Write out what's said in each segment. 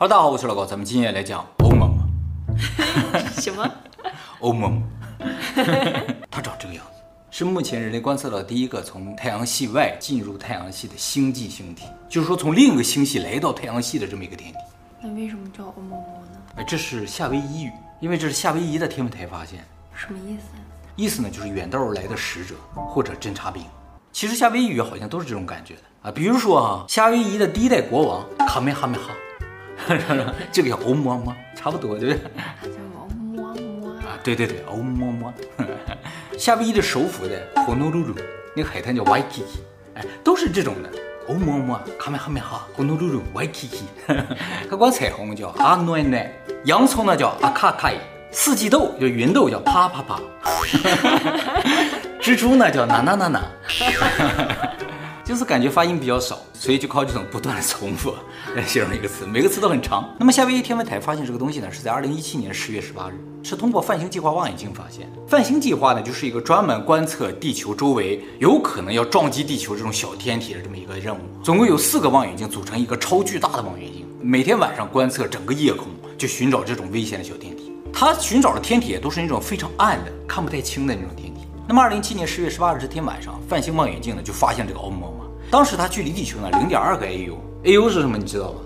哈喽，大家好，我是老高，咱们今天来讲欧妈妈。什么？欧妈妈。它长这个样子，是目前人类观测到第一个从太阳系外进入太阳系的星际星体，就是说从另一个星系来到太阳系的这么一个天体。那为什么叫欧妈妈呢？哎，这是夏威夷语，因为这是夏威夷的天文台发现。什么意思？意思呢，就是远道而来的使者或者侦察兵。其实夏威夷语好像都是这种感觉的啊，比如说啊，夏威夷的第一代国王卡梅哈梅哈。这个叫欧么么，差不多对不对？它叫欧么么啊，对对对，欧么么。夏威夷的首府的火奴鲁鲁，那个海滩叫 Waikiki，哎，都是这种的。欧么么，卡梅哈梅哈，火奴鲁鲁，Waikiki。它光彩虹叫阿暖暖，洋葱呢叫阿卡卡伊，四季豆就芸豆叫啪啪啪，蜘蛛呢叫娜娜娜娜。就是感觉发音比较少，所以就靠这种不断的重复来形容一个词，每个词都很长。那么夏威夷天文台发现这个东西呢，是在二零一七年十月十八日，是通过泛星计划望远镜发现。泛星计划呢，就是一个专门观测地球周围有可能要撞击地球这种小天体的这么一个任务。总共有四个望远镜组成一个超巨大的望远镜，每天晚上观测整个夜空，就寻找这种危险的小天体。它寻找的天体都是那种非常暗的、看不太清的那种天体。那么二零一七年十月十八日这天晚上，泛星望远镜呢就发现这个欧么么。当时它距离地球呢零点二个 AU，AU 是什么？你知道吗？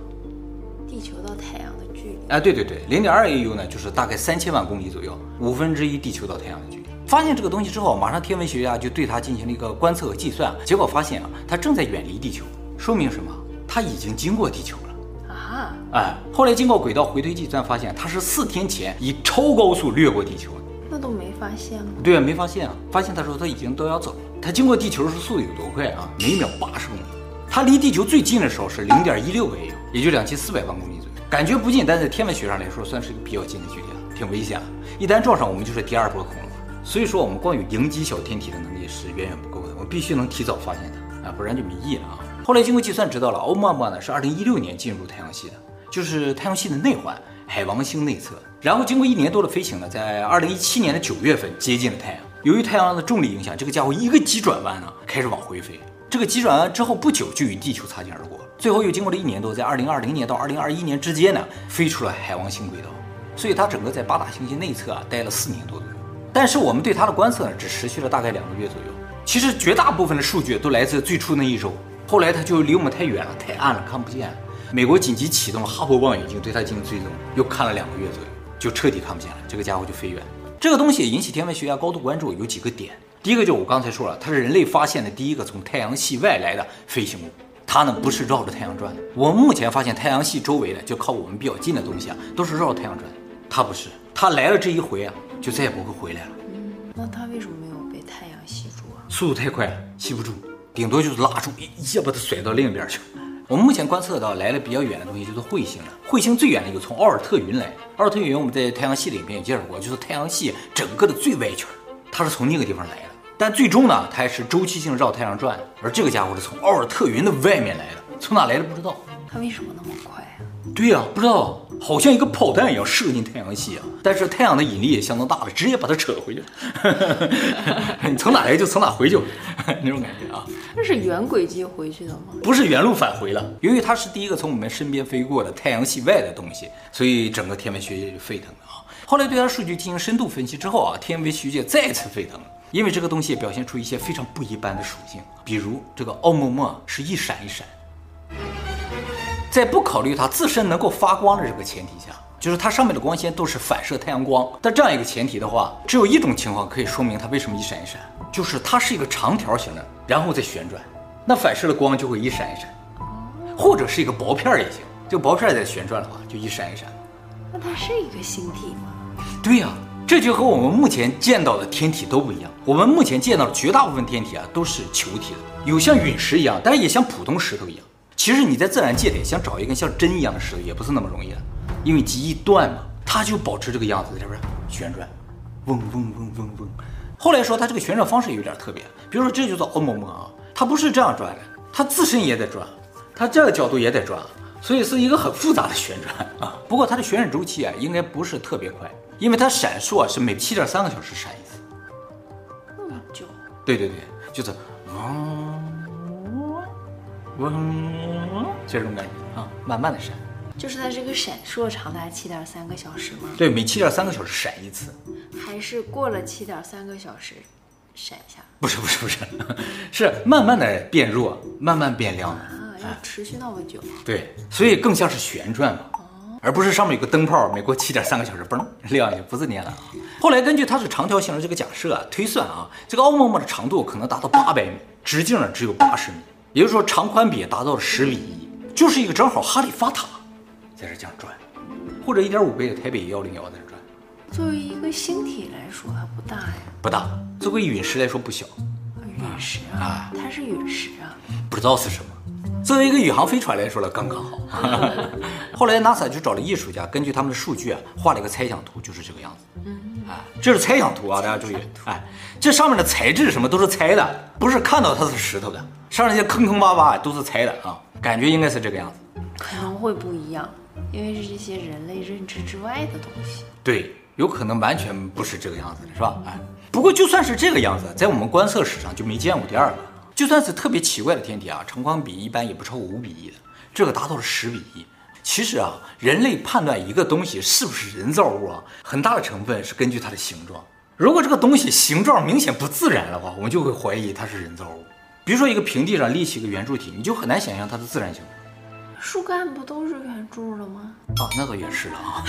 地球到太阳的距离。哎，对对对，零点二 AU 呢，就是大概三千万公里左右，五分之一地球到太阳的距离。发现这个东西之后，马上天文学家就对它进行了一个观测和计算，结果发现啊，它正在远离地球，说明什么？它已经经过地球了啊！哎，后来经过轨道回推计算，发现它是四天前以超高速掠过地球。那都没发现吗？对啊，没发现啊。发现的时候，它已经都要走了。它经过地球时速度有多快啊？每秒八十公里。它离地球最近的时候是零点一六个 AU，也就两千四百万公里左右。感觉不近，但在天文学上来说，算是一个比较近的距离了，挺危险。一旦撞上，我们就是第二波恐龙。所以说，我们光有迎击小天体的能力是远远不够的，我们必须能提早发现它啊，不然就没意义了啊。后来经过计算，知道了欧么么呢是二零一六年进入太阳系的，就是太阳系的内环。海王星内侧，然后经过一年多的飞行呢，在二零一七年的九月份接近了太阳。由于太阳的重力影响，这个家伙一个急转弯呢，开始往回飞。这个急转弯之后不久就与地球擦肩而过，最后又经过了一年多，在二零二零年到二零二一年之间呢，飞出了海王星轨道。所以它整个在八大行星内侧啊待了四年多左右。但是我们对它的观测呢，只持续了大概两个月左右。其实绝大部分的数据都来自最初那一周，后来它就离我们太远了，太暗了，看不见。美国紧急启动了哈勃望远镜，对它进行追踪，又看了两个月左右，就彻底看不见了。这个家伙就飞远了。这个东西引起天文学家高度关注，有几个点。第一个就是我刚才说了，它是人类发现的第一个从太阳系外来的飞行物。它呢不是绕着太阳转的。我们目前发现太阳系周围的，就靠我们比较近的东西啊，都是绕着太阳转的。它不是，它来了这一回啊，就再也不会回来了。嗯，那它为什么没有被太阳吸住啊？速度太快了，吸不住，顶多就是拉住，一下把它甩到另一边去。我们目前观测到来的比较远的东西，就是彗星了。彗星最远的一个从奥尔特云来，奥尔特云我们在太阳系里面也介绍过，就是太阳系整个的最外圈，它是从那个地方来的。但最终呢，它还是周期性绕太阳转，而这个家伙是从奥尔特云的外面来的，从哪来的不知道。它为什么那么快啊？对呀、啊，不知道，好像一个炮弹一样射进太阳系啊！但是太阳的引力也相当大了，直接把它扯回去了。你从哪来就从哪回去，那种感觉啊。那是原轨迹回去的吗？不是原路返回了。由于它是第一个从我们身边飞过的太阳系外的东西，所以整个天文学界就沸腾了啊。后来对它数据进行深度分析之后啊，天文学界再次沸腾了，因为这个东西表现出一些非常不一般的属性，比如这个奥陌陌是一闪一闪。在不考虑它自身能够发光的这个前提下，就是它上面的光纤都是反射太阳光的这样一个前提的话，只有一种情况可以说明它为什么一闪一闪，就是它是一个长条形的，然后再旋转，那反射的光就会一闪一闪，或者是一个薄片也行，这个薄片在旋转的话就一闪一闪。那它是一个星体吗？对呀、啊，这就和我们目前见到的天体都不一样。我们目前见到的绝大部分天体啊都是球体的，有像陨石一样，但是也像普通石头一样。其实你在自然界里想找一根像针一样的石头也不是那么容易的，因为极易断嘛，它就保持这个样子，在这边旋转，嗡嗡嗡嗡嗡。后来说它这个旋转方式有点特别，比如说这就叫欧么么啊，它不是这样转的，它自身也得转，它这个角度也得转，所以是一个很复杂的旋转啊。不过它的旋转周期啊应该不是特别快，因为它闪烁是每七点三个小时闪一次。那么久？对对对，就是嗡嗡。就，这种感觉啊，慢慢的闪，就是它这个闪烁长达七点三个小时吗？对，每七点三个小时闪一次。还是过了七点三个小时闪一下？不是不是不是，是慢慢的变弱，慢慢变亮。啊，要持续那么久？对，所以更像是旋转嘛。而不是上面有个灯泡，每过七点三个小时嘣亮一下，不是那样的啊。后来根据它是长条形的这个假设啊，推算啊，这个奥陌陌的长度可能达到八百米，直径呢只有八十米，也就是说长宽比达到了十比一，就是一个正好哈利法塔在这这样转，或者一点五倍的台北幺零幺在这转。作为一个星体来说，它不大呀。不大。作为陨石来说不小。陨石啊，它是陨石啊。不知道是什么。作为一个宇航飞船来说了，刚刚好。后来 NASA 就找了艺术家，根据他们的数据啊，画了一个猜想图，就是这个样子。嗯，哎，这是猜想图啊，大家注意。哎，这上面的材质什么都是猜的，不是看到它是石头的，上面那些坑坑洼洼都是猜的啊，感觉应该是这个样子。可能会不一样，因为是这些人类认知之外的东西。对，有可能完全不是这个样子的，是吧？哎，不过就算是这个样子，在我们观测史上就没见过第二个。就算是特别奇怪的天体啊，长宽比一般也不超过五比一的，这个达到了十比一。其实啊，人类判断一个东西是不是人造物啊，很大的成分是根据它的形状。如果这个东西形状明显不自然的话，我们就会怀疑它是人造物。比如说一个平地上立起一个圆柱体，你就很难想象它的自然形状。树干不都是圆柱的吗？啊，那倒也是的啊。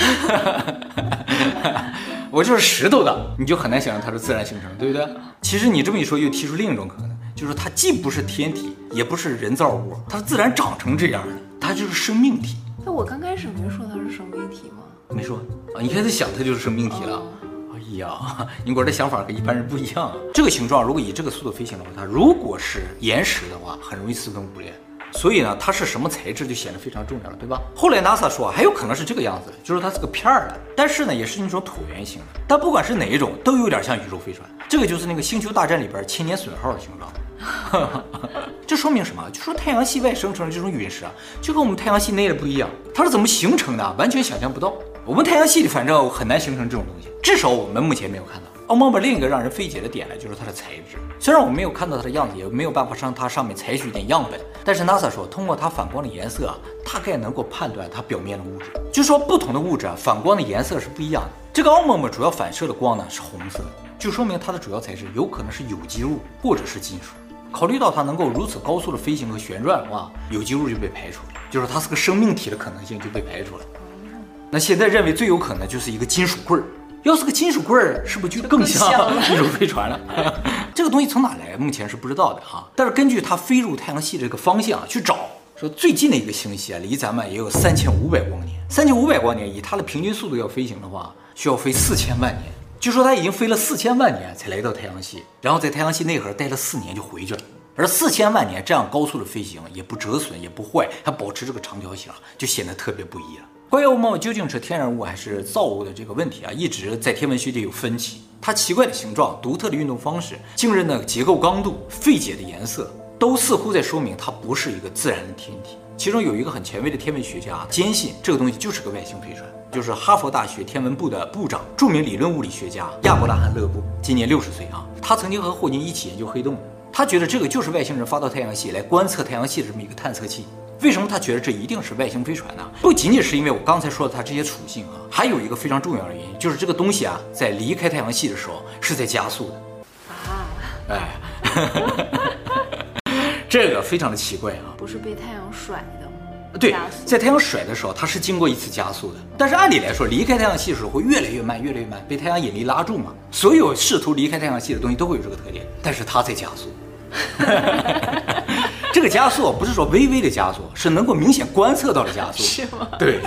我就是石头的，你就很难想象它是自然形成，对不对？其实你这么一说，又提出另一种可能。就是它既不是天体，也不是人造物，它是自然长成这样的，它就是生命体。那我刚开始没说它是生命体吗？没说啊，你开始想它就是生命体了。哦、哎呀，你果然想法跟一般人不一样啊。这个形状如果以这个速度飞行的话，它如果是岩石的话，很容易四分五裂。所以呢，它是什么材质就显得非常重要了，对吧？后来 NASA 说还有可能是这个样子，就是它是个片儿的，但是呢，也是那种椭圆形的。但不管是哪一种，都有点像宇宙飞船。这个就是那个星球大战里边千年隼号的形状。这说明什么？就说太阳系外生成的这种陨石啊，就跟我们太阳系内的不一样。它是怎么形成的？完全想象不到。我们太阳系里反正很难形成这种东西，至少我们目前没有看到。奥陌陌另一个让人费解的点呢，就是它的材质。虽然我们没有看到它的样子，也没有办法上它上面采取一点样本，但是 NASA 说，通过它反光的颜色啊，大概能够判断它表面的物质。就说不同的物质啊，反光的颜色是不一样的。这个奥陌陌主要反射的光呢是红色，就说明它的主要材质有可能是有机物或者是金属。考虑到它能够如此高速的飞行和旋转的话，有机物就被排除了，就是它是个生命体的可能性就被排除了。那现在认为最有可能就是一个金属棍儿，要是个金属棍儿，是不是就更像 一种飞船了？这个东西从哪来，目前是不知道的哈。但是根据它飞入太阳系这个方向去找，说最近的一个星系啊，离咱们也有三千五百光年，三千五百光年以它的平均速度要飞行的话，需要飞四千万年。据说他已经飞了四千万年才来到太阳系，然后在太阳系内核待了四年就回去了。而四千万年这样高速的飞行也不折损也不坏，还保持这个长条形，就显得特别不一样。关于奥陌陌究竟是天然物还是造物的这个问题啊，一直在天文学界有分歧。它奇怪的形状、独特的运动方式、惊人的结构刚度、费解的颜色，都似乎在说明它不是一个自然的天体。其中有一个很权威的天文学家坚信这个东西就是个外星飞船。就是哈佛大学天文部的部长，著名理论物理学家亚伯拉罕·勒布，今年六十岁啊。他曾经和霍金一起研究黑洞，他觉得这个就是外星人发到太阳系来观测太阳系的这么一个探测器。为什么他觉得这一定是外星飞船呢？不仅仅是因为我刚才说的它这些属性啊，还有一个非常重要的原因，就是这个东西啊，在离开太阳系的时候是在加速的。啊，哎，这个非常的奇怪啊，不是被太阳甩的。对，在太阳甩的时候，它是经过一次加速的。但是按理来说，离开太阳系的时候会越来越慢，越来越慢，被太阳引力拉住嘛。所有试图离开太阳系的东西都会有这个特点，但是它在加速。这个加速不是说微微的加速，是能够明显观测到的加速。是吗？对，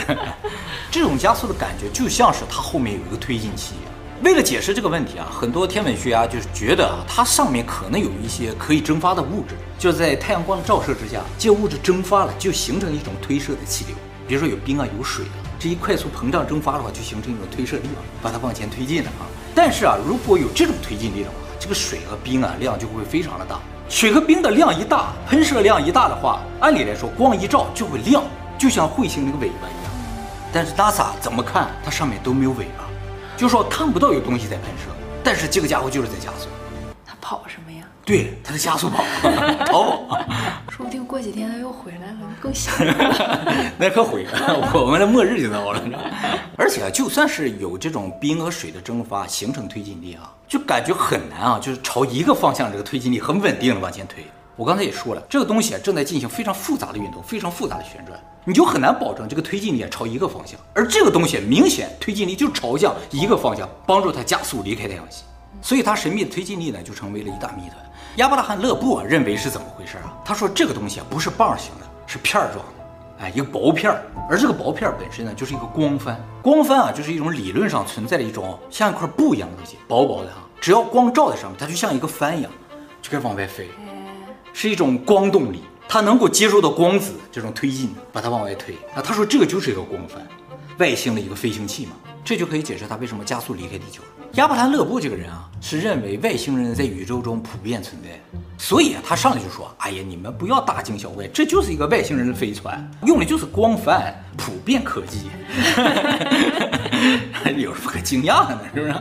这种加速的感觉就像是它后面有一个推进器一样。为了解释这个问题啊，很多天文学家就是觉得啊，它上面可能有一些可以蒸发的物质，就是在太阳光的照射之下，这物质蒸发了，就形成一种推射的气流。比如说有冰啊，有水啊，这一快速膨胀蒸发的话，就形成一种推射力嘛，把它往前推进了啊。但是啊，如果有这种推进力的话，这个水和冰啊量就会非常的大。水和冰的量一大，喷射量一大的话，按理来说光一照就会亮，就像彗星那个尾巴一样。但是 NASA 怎么看，它上面都没有尾巴。就说看不到有东西在喷射，但是这个家伙就是在加速。他跑什么呀？对，他在加速跑，逃跑。说不定过几天他又回来了，更吓 那可毁了，我们的末日就到了。而且啊，就算是有这种冰和水的蒸发形成推进力啊，就感觉很难啊，就是朝一个方向，这个推进力很稳定的往前推。我刚才也说了，这个东西啊正在进行非常复杂的运动，非常复杂的旋转，你就很难保证这个推进力朝一个方向。而这个东西明显推进力就朝向一个方向，帮助它加速离开太阳系，所以它神秘的推进力呢就成为了一大谜团。亚伯拉罕·勒布啊认为是怎么回事啊？他说这个东西啊不是棒形的，是片儿状的，哎，一个薄片儿。而这个薄片本身呢就是一个光帆，光帆啊就是一种理论上存在的一种像一块布一样的东西，薄薄的哈，只要光照在上面，它就像一个帆一样，就该往外飞。是一种光动力，它能够接受到光子这种推进，把它往外推。啊，他说这个就是一个光帆，外星的一个飞行器嘛，这就可以解释他为什么加速离开地球。亚伯兰勒布这个人啊，是认为外星人在宇宙中普遍存在，所以啊，他上来就说：“哎呀，你们不要大惊小怪，这就是一个外星人的飞船，用的就是光帆，普遍科技。”有什么可惊讶的呢？是不是？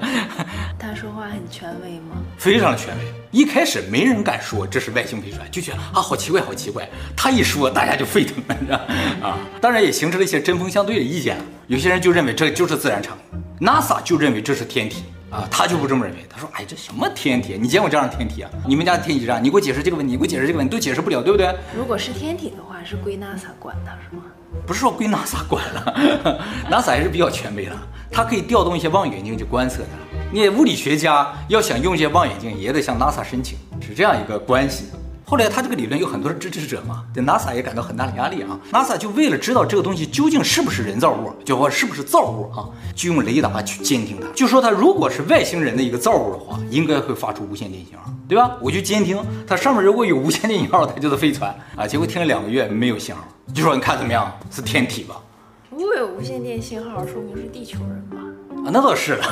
他说话很权威吗？非常的权威。一开始没人敢说这是外星飞船，就觉得啊，好奇怪，好奇怪。他一说，大家就沸腾了，你知道啊，当然也形成了一些针锋相对的意见。有些人就认为这就是自然产物，NASA 就认为这是天体啊，他就不这么认为。他说，哎，这什么天体？你见过这样的天体啊？你们家的天体站，你给我解释这个问题，你给我解释这个问题，都解释不了，对不对？如果是天体的话，是归 NASA 管的，是吗？不是说归 NASA 管了，NASA 还是比较权威的，它可以调动一些望远镜去观测的。你物理学家要想用这些望远镜，也得向 NASA 申请，是这样一个关系。后来他这个理论有很多的支持者嘛，对 NASA 也感到很大的压力啊。NASA 就为了知道这个东西究竟是不是人造物，就说是不是造物啊，就用雷达去监听它，就说它如果是外星人的一个造物的话，应该会发出无线电信号，对吧？我就监听它上面如果有无线电信号，它就是飞船啊。结果听了两个月没有信号，就说你看怎么样，是天体吧？如果有无线电信号，说明是地球人吧？啊，那倒是了，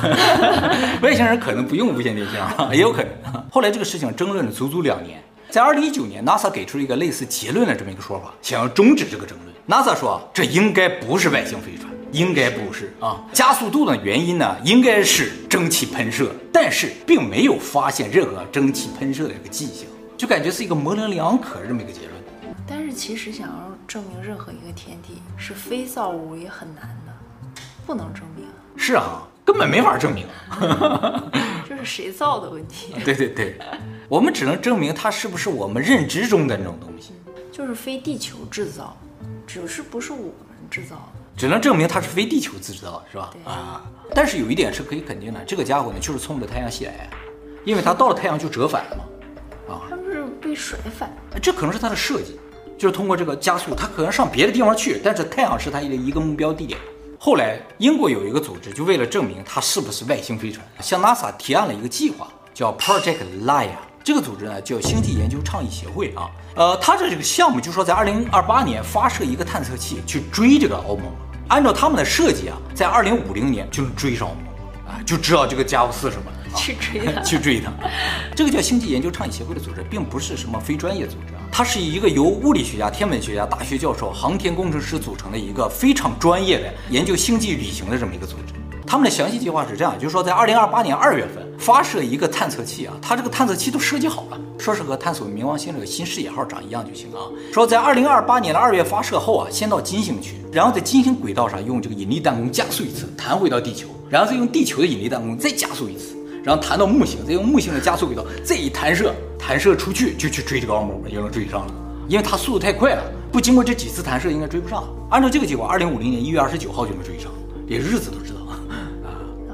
外星人可能不用无线电信号，也有可能。后来这个事情争论了足足两年，在二零一九年，NASA 给出了一个类似结论的这么一个说法，想要终止这个争论。NASA 说这应该不是外星飞船，应该不是啊。加速度的原因呢，应该是蒸汽喷射，但是并没有发现任何蒸汽喷射的一个迹象，就感觉是一个模棱两可这么一个结论。但是其实想要证明任何一个天体是非造物也很难的，不能证明。是啊，根本没法证明，这是谁造的问题。对对对，我们只能证明它是不是我们认知中的那种东西，就是非地球制造，只是不是我们制造的，只能证明它是非地球制造，是吧？啊，但是有一点是可以肯定的，这个家伙呢就是冲着太阳系来，因为它到了太阳就折返了嘛，啊，它不是被甩反，这可能是它的设计，就是通过这个加速，它可能上别的地方去，但是太阳是它的一个目标地点。后来，英国有一个组织，就为了证明它是不是外星飞船，向 NASA 提案了一个计划，叫 Project LIA。这个组织呢，叫星际研究倡议协会啊。呃，它的这个项目就说，在二零二八年发射一个探测器去追这个欧盟。按照他们的设计啊，在二零五零年就能追上欧梦啊，就知道这个家伙是什么。去追它，去追他。这个叫星际研究倡议协会的组织，并不是什么非专业组织啊，它是一个由物理学家、天文学家、大学教授、航天工程师组成的一个非常专业的研究星际旅行的这么一个组织。他们的详细计划是这样，就是说在二零二八年二月份发射一个探测器啊，它这个探测器都设计好了，说是和探索冥王星这个新视野号长一样就行啊。说在二零二八年的二月发射后啊，先到金星去，然后在金星轨道上用这个引力弹弓加速一次，弹回到地球，然后再用地球的引力弹弓再加速一次。然后弹到木星，再用木星的加速轨道再一弹射，弹射出去就去追这个奥姆嘛，就能追上了。因为它速度太快了，不经过这几次弹射应该追不上。按照这个计划，二零五零年一月二十九号就能追上，连日子都知道啊。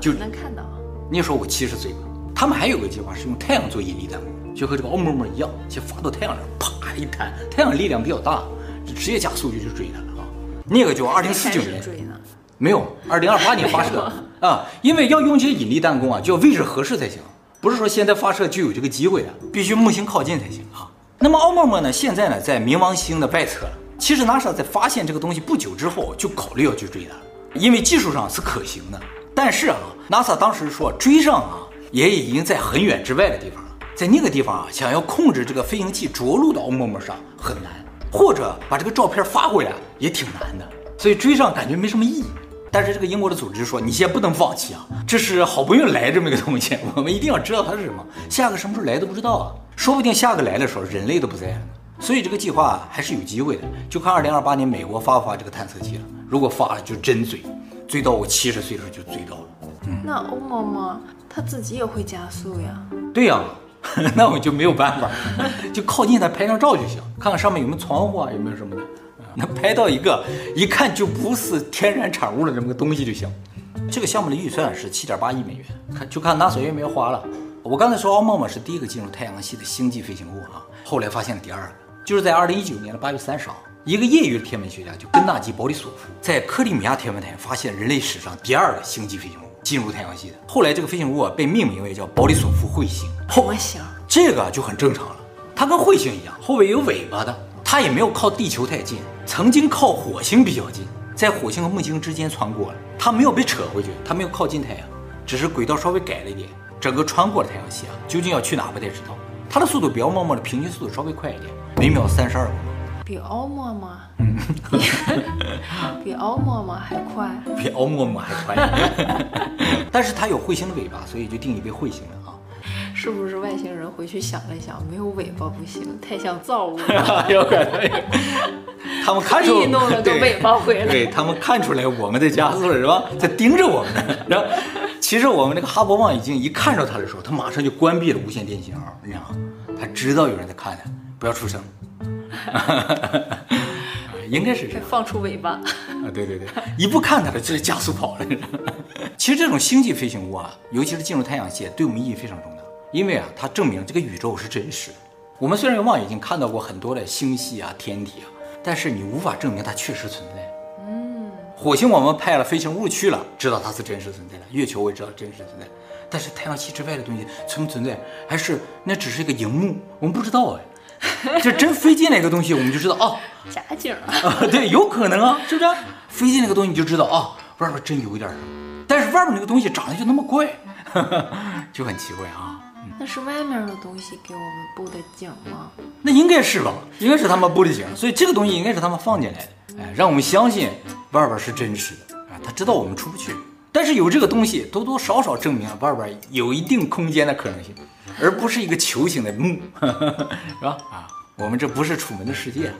就能看到。那时候我七十岁了。他们还有个计划是用太阳做引力弹弓，就和这个奥姆姆一样，先发到太阳上，啪一弹，太阳力量比较大，直接加速就去追它了啊。那个就二零四九年。没有，二零二八年发射啊，因为要用这些引力弹弓啊，就要位置合适才行，不是说现在发射就有这个机会的，必须木星靠近才行啊。那么奥陌陌呢，现在呢在冥王星的外侧了。其实 NASA 在发现这个东西不久之后，就考虑要去追它，因为技术上是可行的。但是啊，NASA 当时说追上啊，也已经在很远之外的地方了，在那个地方啊，想要控制这个飞行器着陆到奥陌陌上很难，或者把这个照片发回来也挺难的，所以追上感觉没什么意义。但是这个英国的组织说，你先不能放弃啊，这是好不容易来这么一个东西，我们一定要知道它是什么。下个什么时候来都不知道啊，说不定下个来的时候人类都不在了。所以这个计划还是有机会的，就看二零二八年美国发不发这个探测器了。如果发了，就真追，追到我七十岁的时候就追到了。嗯，那欧妈妈她自己也会加速呀？对呀、啊，那我就没有办法，就靠近它拍张照就行，看看上面有没有窗户啊，有没有什么的。那拍到一个一看就不是天然产物的这么个东西就行。这个项目的预算是七点八亿美元，看就看 NASA 愿不愿意花了。我刚才说奥陌陌是第一个进入太阳系的星际飞行物啊，后来发现了第二个。就是在二零一九年的八月三十号，一个业余的天文学家就根纳基·保里索夫在克里米亚天文台发现人类史上第二个星际飞行物进入太阳系的。后来这个飞行物啊被命名为叫保里索夫彗星。彗星，这个就很正常了，它跟彗星一样，后尾有尾巴的，它也没有靠地球太近，曾经靠火星比较近，在火星和木星之间穿过了，它没有被扯回去，它没有靠近太阳，只是轨道稍微改了一点，整个穿过了太阳系啊，究竟要去哪不太知道。它的速度比奥陌陌的平均速度稍微快一点。每秒三十二公里，比奥陌陌，比奥陌陌还快，比奥陌陌还快。但是它有彗星的尾巴，所以就定义为彗星了啊。是不是外星人回去想了想，没有尾巴不行，太像造物了？有可能。他们看出弄了个尾巴回来，对，对他们看出来我们在加速了，是吧？在盯着我们呢。然后，其实我们那个哈勃望远镜一看着它的时候，它马上就关闭了无线电信号，你知道吗？它知道有人在看它。不要出声，应该是这样。放出尾巴啊！对对对，一不看它了，就加速跑了。其实这种星际飞行物啊，尤其是进入太阳系，对我们意义非常重大，因为啊，它证明这个宇宙是真实的。我们虽然用望远镜看到过很多的星系啊、天体啊，但是你无法证明它确实存在。嗯，火星我们派了飞行物去了，知道它是真实存在的；月球我也知道真实存在，但是太阳系之外的东西存不存在，还是那只是一个荧幕，我们不知道哎。就真飞进来个东西，我们就知道哦，假景啊，啊，对，有可能啊，是不是？飞进那个东西，你就知道啊，外边真有一点什么。但是外边那个东西长得就那么怪，就很奇怪啊。那是外面的东西给我们布的景吗？那应该是吧，应该是他们布的景，所以这个东西应该是他们放进来的，哎，让我们相信外边是真实的啊。他知道我们出不去，但是有这个东西，多多少少证明了外边有一定空间的可能性。而不是一个球形的墓，是吧？啊，我们这不是楚门的世界。